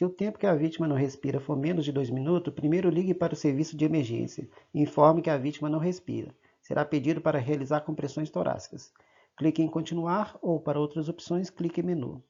Se o tempo que a vítima não respira for menos de dois minutos, primeiro ligue para o serviço de emergência e informe que a vítima não respira. Será pedido para realizar compressões torácicas. Clique em continuar ou para outras opções, clique em menu.